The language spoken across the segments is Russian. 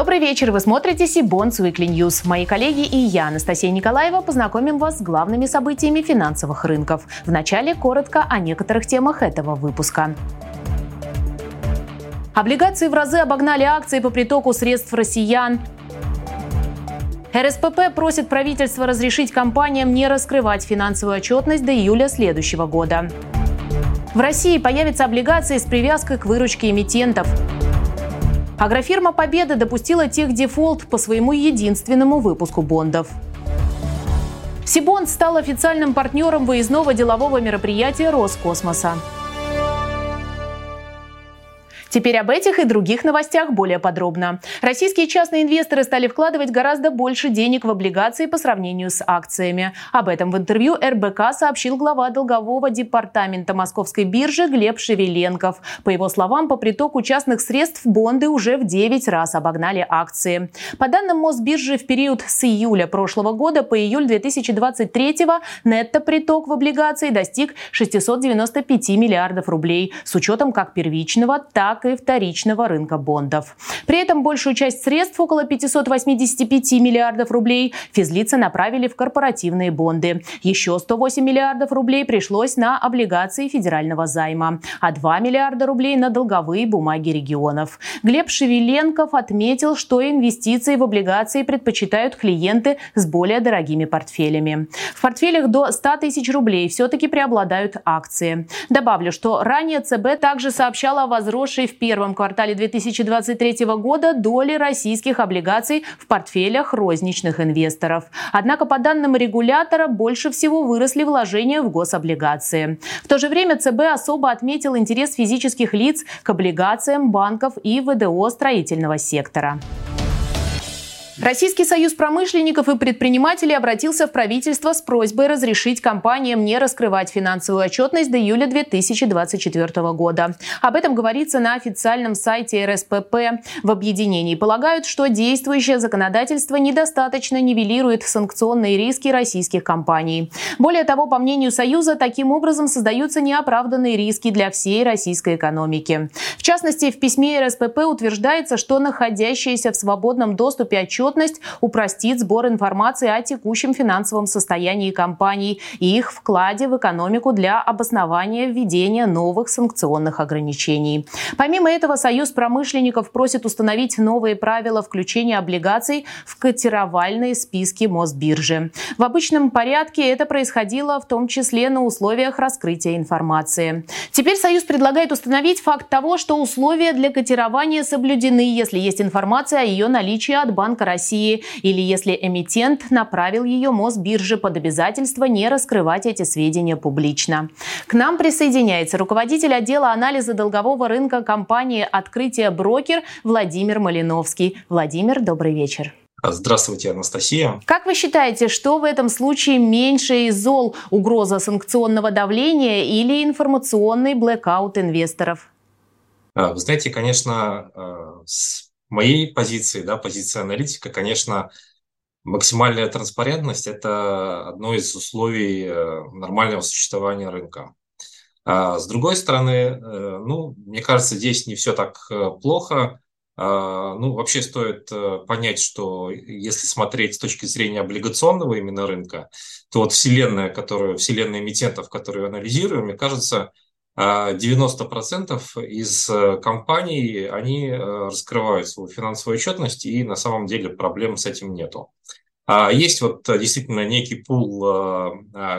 Добрый вечер, вы смотрите Сибонс Weekly News. Мои коллеги и я, Анастасия Николаева, познакомим вас с главными событиями финансовых рынков. Вначале коротко о некоторых темах этого выпуска. Облигации в разы обогнали акции по притоку средств россиян. РСПП просит правительство разрешить компаниям не раскрывать финансовую отчетность до июля следующего года. В России появятся облигации с привязкой к выручке эмитентов. Агрофирма «Победа» допустила техдефолт по своему единственному выпуску бондов. Сибонд стал официальным партнером выездного делового мероприятия Роскосмоса. Теперь об этих и других новостях более подробно. Российские частные инвесторы стали вкладывать гораздо больше денег в облигации по сравнению с акциями. Об этом в интервью РБК сообщил глава долгового департамента Московской биржи Глеб Шевеленков. По его словам, по притоку частных средств бонды уже в 9 раз обогнали акции. По данным Мосбиржи, в период с июля прошлого года по июль 2023 нетто-приток в облигации достиг 695 миллиардов рублей с учетом как первичного, так так и вторичного рынка бондов. При этом большую часть средств, около 585 миллиардов рублей, физлицы направили в корпоративные бонды. Еще 108 миллиардов рублей пришлось на облигации федерального займа, а 2 миллиарда рублей на долговые бумаги регионов. Глеб Шевеленков отметил, что инвестиции в облигации предпочитают клиенты с более дорогими портфелями. В портфелях до 100 тысяч рублей все-таки преобладают акции. Добавлю, что ранее ЦБ также сообщала о возросшей в первом квартале 2023 года доли российских облигаций в портфелях розничных инвесторов. Однако, по данным регулятора, больше всего выросли вложения в гособлигации. В то же время ЦБ особо отметил интерес физических лиц к облигациям банков и ВДО строительного сектора. Российский союз промышленников и предпринимателей обратился в правительство с просьбой разрешить компаниям не раскрывать финансовую отчетность до июля 2024 года. Об этом говорится на официальном сайте РСПП. В объединении полагают, что действующее законодательство недостаточно нивелирует санкционные риски российских компаний. Более того, по мнению Союза, таким образом создаются неоправданные риски для всей российской экономики. В частности, в письме РСПП утверждается, что находящиеся в свободном доступе отчет отчетность упростит сбор информации о текущем финансовом состоянии компаний и их вкладе в экономику для обоснования введения новых санкционных ограничений. Помимо этого, Союз промышленников просит установить новые правила включения облигаций в котировальные списки Мосбиржи. В обычном порядке это происходило в том числе на условиях раскрытия информации. Теперь Союз предлагает установить факт того, что условия для котирования соблюдены, если есть информация о ее наличии от Банка России или если эмитент направил ее Мосбирже под обязательство не раскрывать эти сведения публично. К нам присоединяется руководитель отдела анализа долгового рынка компании «Открытие брокер» Владимир Малиновский. Владимир, добрый вечер. Здравствуйте, Анастасия. Как вы считаете, что в этом случае меньше из зол – угроза санкционного давления или информационный блэкаут инвесторов? А, вы знаете, конечно, а, с моей позиции, да, позиции аналитика, конечно, максимальная транспарентность – это одно из условий э, нормального существования рынка. А с другой стороны, э, ну, мне кажется, здесь не все так э, плохо. А, ну, вообще стоит понять, что если смотреть с точки зрения облигационного именно рынка, то вот вселенная, которую, вселенная эмитентов, которую анализируем, мне кажется, 90% а из э, компаний, они э, раскрывают свою финансовую отчетность, и на самом деле проблем с этим нету. А есть вот э, действительно некий пул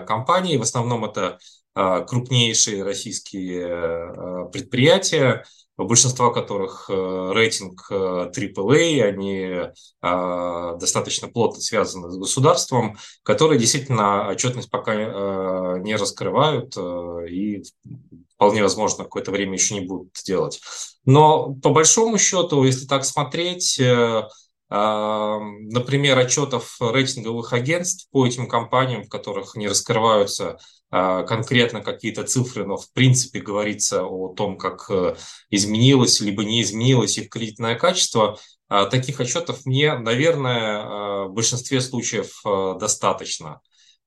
компаний, в основном это крупнейшие российские предприятия, большинство которых рейтинг AAA, они достаточно плотно связаны с государством, которые действительно отчетность пока не раскрывают и вполне возможно, какое-то время еще не будут делать. Но по большому счету, если так смотреть, э, э, например, отчетов рейтинговых агентств по этим компаниям, в которых не раскрываются э, конкретно какие-то цифры, но в принципе говорится о том, как изменилось либо не изменилось их кредитное качество, таких отчетов мне, наверное, в большинстве случаев достаточно.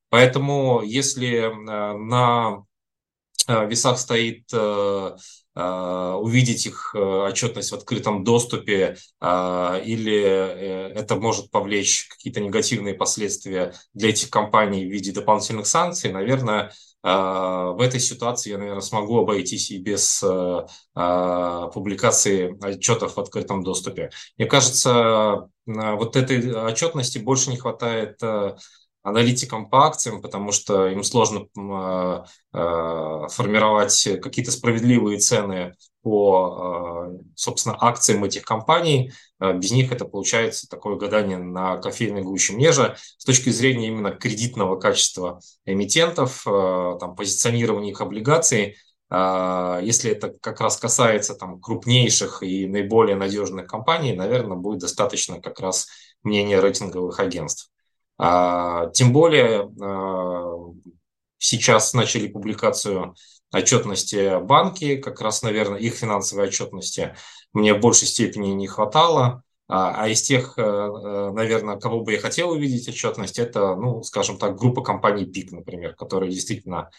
Поэтому если на весах стоит э, увидеть их отчетность в открытом доступе, или это может повлечь какие-то негативные последствия для этих компаний в виде дополнительных санкций, наверное, в этой ситуации я, наверное, смогу обойтись и без публикации отчетов в открытом доступе. Мне кажется, вот этой отчетности больше не хватает аналитикам по акциям, потому что им сложно э, э, формировать какие-то справедливые цены по, э, собственно, акциям этих компаний. Без них это получается такое гадание на кофейной гуще. Мне же с точки зрения именно кредитного качества эмитентов, там, позиционирования их облигаций, если это как раз касается там, крупнейших и наиболее надежных компаний, наверное, будет достаточно как раз мнения рейтинговых агентств. А, тем более а, сейчас начали публикацию отчетности банки, как раз, наверное, их финансовой отчетности мне в большей степени не хватало. А, а из тех, э, э, наверное, кого бы я хотел увидеть отчетность, это, ну, скажем так, группа компаний ПИК, например, которые действительно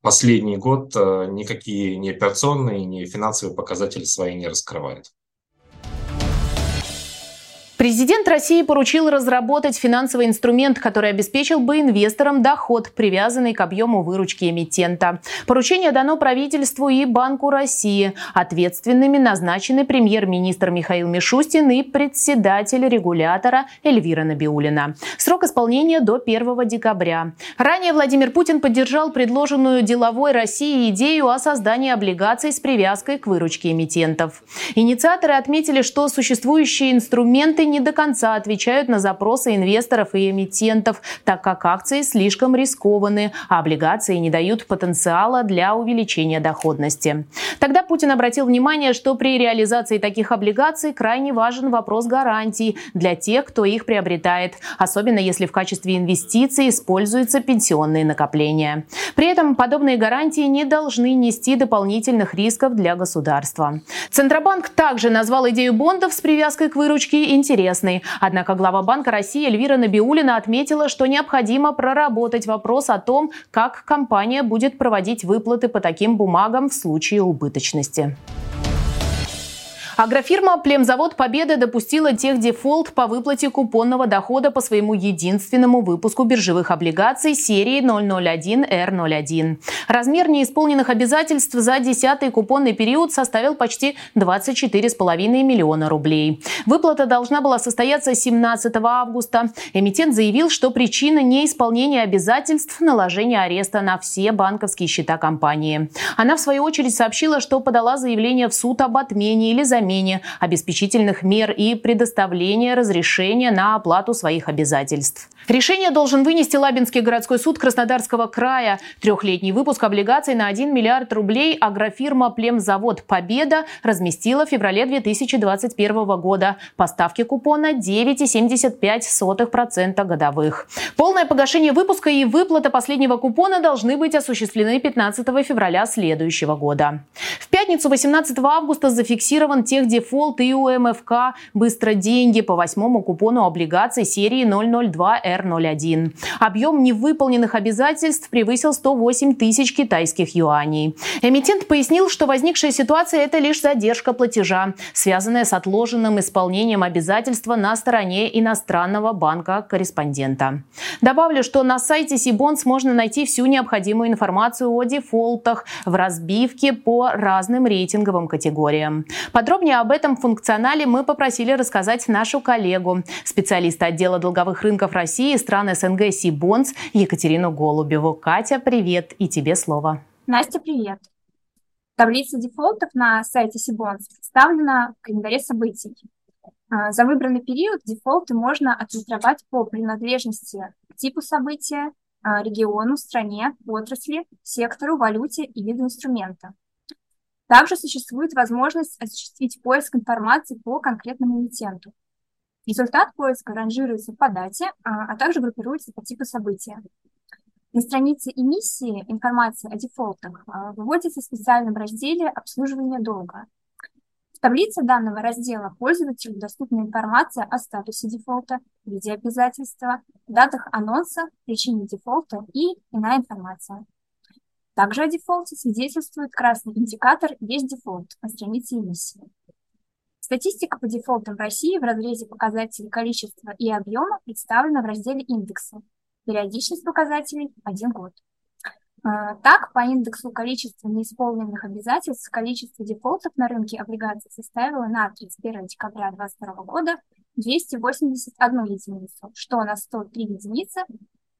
последний год э, никакие ни операционные, ни финансовые показатели свои не раскрывают. Президент России поручил разработать финансовый инструмент, который обеспечил бы инвесторам доход, привязанный к объему выручки эмитента. Поручение дано правительству и Банку России. Ответственными назначены премьер-министр Михаил Мишустин и председатель регулятора Эльвира Набиулина. Срок исполнения до 1 декабря. Ранее Владимир Путин поддержал предложенную деловой России идею о создании облигаций с привязкой к выручке эмитентов. Инициаторы отметили, что существующие инструменты не до конца отвечают на запросы инвесторов и эмитентов, так как акции слишком рискованы, а облигации не дают потенциала для увеличения доходности. Тогда Путин обратил внимание, что при реализации таких облигаций крайне важен вопрос гарантий для тех, кто их приобретает, особенно если в качестве инвестиций используются пенсионные накопления. При этом подобные гарантии не должны нести дополнительных рисков для государства. Центробанк также назвал идею бондов с привязкой к выручке интересной. Однако глава Банка России Эльвира Набиулина отметила, что необходимо проработать вопрос о том, как компания будет проводить выплаты по таким бумагам в случае убыточности. Агрофирма «Племзавод Победа» допустила техдефолт по выплате купонного дохода по своему единственному выпуску биржевых облигаций серии 001R01. Размер неисполненных обязательств за 10 купонный период составил почти 24,5 миллиона рублей. Выплата должна была состояться 17 августа. Эмитент заявил, что причина неисполнения обязательств – наложение ареста на все банковские счета компании. Она, в свою очередь, сообщила, что подала заявление в суд об отмене или замене замене обеспечительных мер и предоставления разрешения на оплату своих обязательств. Решение должен вынести Лабинский городской суд Краснодарского края. Трехлетний выпуск облигаций на 1 миллиард рублей агрофирма «Племзавод Победа» разместила в феврале 2021 года. Поставки купона 9,75% годовых. Полное погашение выпуска и выплата последнего купона должны быть осуществлены 15 февраля следующего года. В пятницу 18 августа зафиксирован техдефолт и у МФК «Быстро деньги» по восьмому купону облигаций серии 002 р Объем невыполненных обязательств превысил 108 тысяч китайских юаней. Эмитент пояснил, что возникшая ситуация – это лишь задержка платежа, связанная с отложенным исполнением обязательства на стороне иностранного банка-корреспондента. Добавлю, что на сайте Сибонс можно найти всю необходимую информацию о дефолтах в разбивке по разным рейтинговым категориям. Подробнее об этом функционале мы попросили рассказать нашу коллегу, специалиста отдела долговых рынков России и стран СНГ Сибонс Екатерину Голубеву. Катя, привет, и тебе слово. Настя, привет. Таблица дефолтов на сайте Сибонс представлена в календаре событий. А, за выбранный период дефолты можно отфильтровать по принадлежности к типу события, а, региону, стране, отрасли, сектору, валюте и виду инструмента. Также существует возможность осуществить поиск информации по конкретному эмитенту. Результат поиска ранжируется по дате, а, а также группируется по типу события. На странице эмиссии информация о дефолтах а, выводится в специальном разделе «Обслуживание долга». В таблице данного раздела пользователю доступна информация о статусе дефолта, виде обязательства, датах анонса, причине дефолта и иная информация. Также о дефолте свидетельствует красный индикатор «Есть дефолт» на странице эмиссии. Статистика по дефолтам в России в разрезе показателей количества и объема представлена в разделе индекса. Периодичность показателей – один год. А, так, по индексу количества неисполненных обязательств количество дефолтов на рынке облигаций составило на 31 декабря 2022 года 281 единицу, что на 103 единицы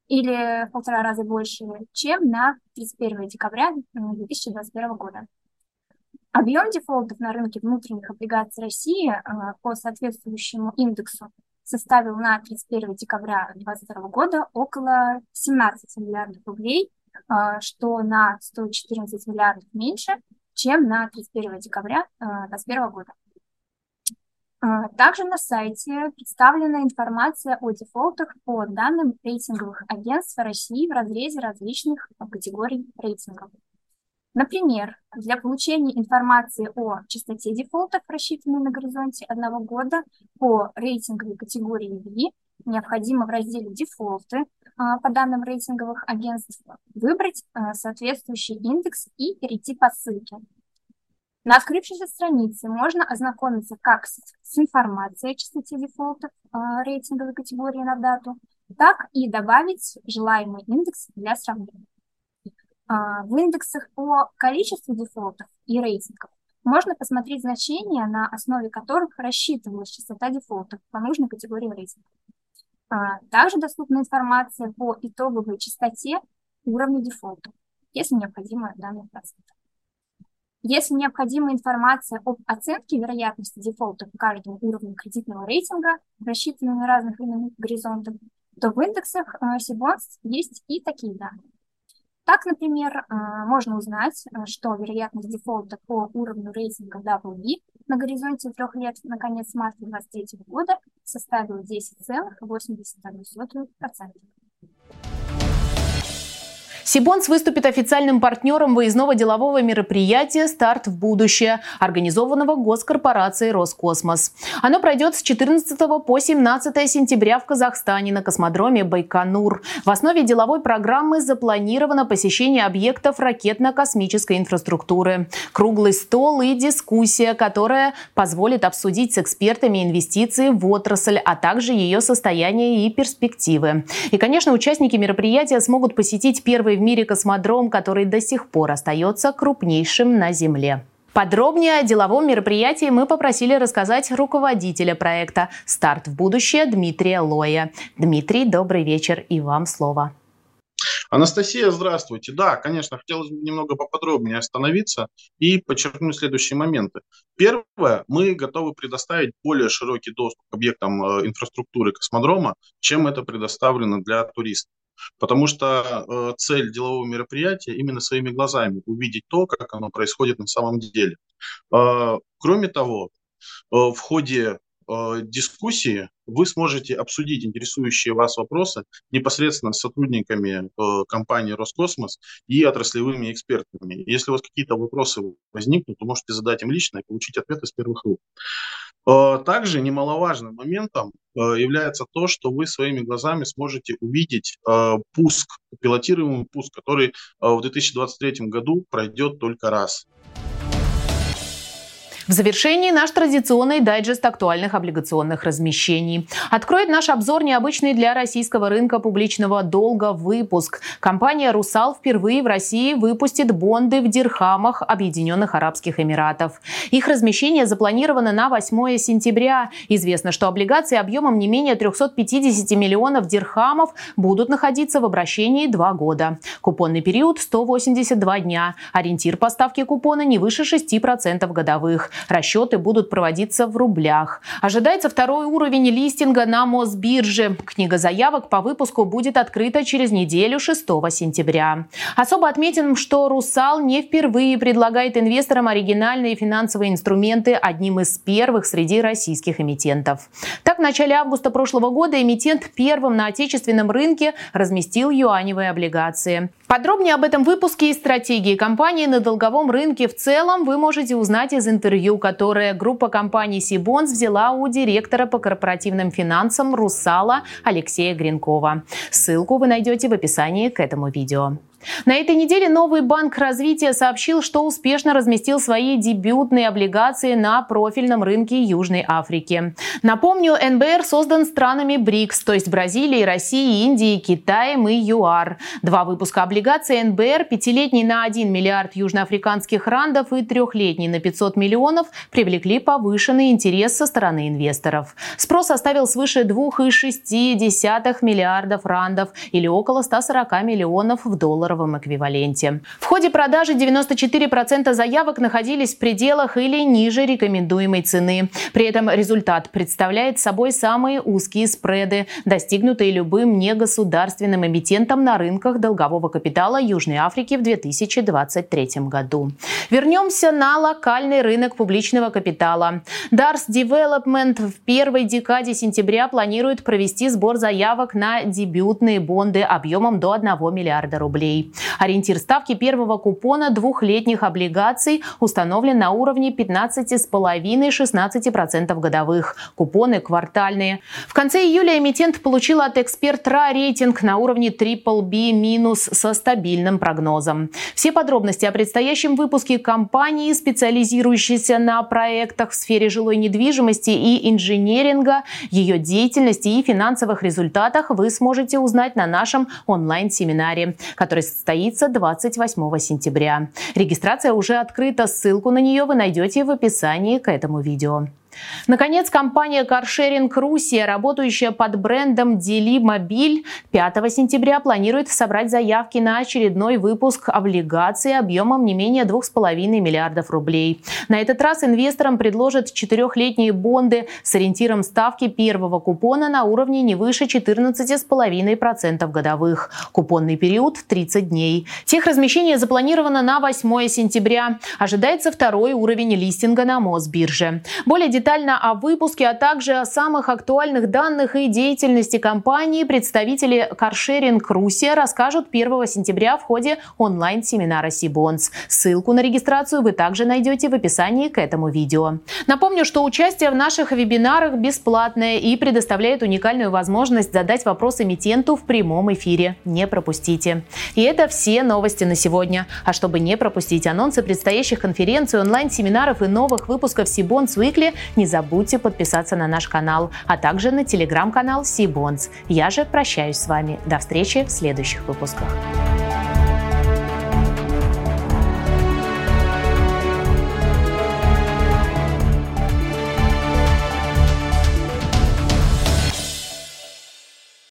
или в полтора раза больше, чем на 31 декабря 2021 года. Объем дефолтов на рынке внутренних облигаций России а, по соответствующему индексу составил на 31 декабря 2022 года около 17 миллиардов рублей, а, что на 114 миллиардов меньше, чем на 31 декабря 2021 года. А, также на сайте представлена информация о дефолтах по данным рейтинговых агентств России в разрезе различных категорий рейтингов. Например, для получения информации о частоте дефолтов, рассчитанной на горизонте одного года по рейтинговой категории V, необходимо в разделе «Дефолты» а, по данным рейтинговых агентств выбрать а, соответствующий индекс и перейти по ссылке. На открывшейся странице можно ознакомиться как с, с информацией о частоте дефолтов э, рейтинговой категории на дату, так и добавить желаемый индекс для сравнения. Э, в индексах по количеству дефолтов и рейтингов можно посмотреть значения, на основе которых рассчитывалась частота дефолтов по нужной категории рейтинга. А, также доступна информация по итоговой частоте уровня дефолта, если необходимо данный процент. Если необходима информация об оценке вероятности дефолта по каждому уровню кредитного рейтинга, рассчитанной на разных временных горизонтах, то в индексах Сибонс есть и такие данные. Так, например, э, можно узнать, э, что вероятность дефолта по уровню рейтинга WB на горизонте трех лет на конец марта 2023 года составила 10,81%. Сибонс выступит официальным партнером выездного делового мероприятия «Старт в будущее», организованного госкорпорацией «Роскосмос». Оно пройдет с 14 по 17 сентября в Казахстане на космодроме Байконур. В основе деловой программы запланировано посещение объектов ракетно-космической инфраструктуры, круглый стол и дискуссия, которая позволит обсудить с экспертами инвестиции в отрасль, а также ее состояние и перспективы. И, конечно, участники мероприятия смогут посетить первый первый в мире космодром, который до сих пор остается крупнейшим на Земле. Подробнее о деловом мероприятии мы попросили рассказать руководителя проекта «Старт в будущее» Дмитрия Лоя. Дмитрий, добрый вечер и вам слово. Анастасия, здравствуйте. Да, конечно, хотелось бы немного поподробнее остановиться и подчеркнуть следующие моменты. Первое, мы готовы предоставить более широкий доступ к объектам э, инфраструктуры космодрома, чем это предоставлено для туристов. Потому что э, цель делового мероприятия именно своими глазами увидеть то, как оно происходит на самом деле. Э, кроме того, э, в ходе э, дискуссии вы сможете обсудить интересующие вас вопросы непосредственно с сотрудниками э, компании Роскосмос и отраслевыми экспертами. Если у вас какие-то вопросы возникнут, то можете задать им лично и получить ответы с первых рук. Э, также немаловажным моментом э, является то, что вы своими глазами сможете увидеть э, пуск, пилотируемый пуск, который в 2023 году пройдет только раз. В завершении наш традиционный дайджест актуальных облигационных размещений. Откроет наш обзор необычный для российского рынка публичного долга выпуск. Компания «Русал» впервые в России выпустит бонды в дирхамах Объединенных Арабских Эмиратов. Их размещение запланировано на 8 сентября. Известно, что облигации объемом не менее 350 миллионов дирхамов будут находиться в обращении два года. Купонный период 182 дня. Ориентир поставки купона не выше 6% годовых. Расчеты будут проводиться в рублях. Ожидается второй уровень листинга на Мосбирже. Книга заявок по выпуску будет открыта через неделю 6 сентября. Особо отметим, что «Русал» не впервые предлагает инвесторам оригинальные финансовые инструменты одним из первых среди российских эмитентов. Так, в начале августа прошлого года эмитент первым на отечественном рынке разместил юаневые облигации. Подробнее об этом выпуске и стратегии компании на долговом рынке в целом вы можете узнать из интервью, которое группа компаний Сибонс взяла у директора по корпоративным финансам Русала Алексея Гринкова. Ссылку вы найдете в описании к этому видео. На этой неделе новый банк развития сообщил, что успешно разместил свои дебютные облигации на профильном рынке Южной Африки. Напомню, НБР создан странами БРИКС, то есть Бразилией, Россией, Индией, Китаем и ЮАР. Два выпуска облигаций НБР, пятилетний на 1 миллиард южноафриканских рандов и трехлетний на 500 миллионов, привлекли повышенный интерес со стороны инвесторов. Спрос составил свыше 2,6 миллиардов рандов или около 140 миллионов в долларах долларовом эквиваленте. В ходе продажи 94% заявок находились в пределах или ниже рекомендуемой цены. При этом результат представляет собой самые узкие спреды, достигнутые любым негосударственным эмитентом на рынках долгового капитала Южной Африки в 2023 году. Вернемся на локальный рынок публичного капитала. Dars Development в первой декаде сентября планирует провести сбор заявок на дебютные бонды объемом до 1 миллиарда рублей. Ориентир ставки первого купона двухлетних облигаций установлен на уровне 15,5-16% годовых. Купоны квартальные. В конце июля эмитент получил от эксперт-ра рейтинг на уровне BBB- со стабильным прогнозом. Все подробности о предстоящем выпуске компании, специализирующейся на проектах в сфере жилой недвижимости и инженеринга, ее деятельности и финансовых результатах вы сможете узнать на нашем онлайн-семинаре, который состоится 28 сентября. Регистрация уже открыта, ссылку на нее вы найдете в описании к этому видео. Наконец, компания каршеринг Русия, работающая под брендом Дели Мобиль, 5 сентября планирует собрать заявки на очередной выпуск облигаций объемом не менее 2,5 миллиардов рублей. На этот раз инвесторам предложат четырехлетние бонды с ориентиром ставки первого купона на уровне не выше 14,5% годовых. Купонный период 30 дней. Техразмещение запланировано на 8 сентября. Ожидается второй уровень листинга на Мосбирже. Более детально о выпуске, а также о самых актуальных данных и деятельности компании представители каршеринг Русия расскажут 1 сентября в ходе онлайн-семинара Сибонс. Ссылку на регистрацию вы также найдете в описании к этому видео. Напомню, что участие в наших вебинарах бесплатное и предоставляет уникальную возможность задать вопрос эмитенту в прямом эфире. Не пропустите. И это все новости на сегодня. А чтобы не пропустить анонсы предстоящих конференций, онлайн-семинаров и новых выпусков Сибонс Weekly, не забудьте подписаться на наш канал, а также на телеграм-канал Сибонс. Я же прощаюсь с вами. До встречи в следующих выпусках.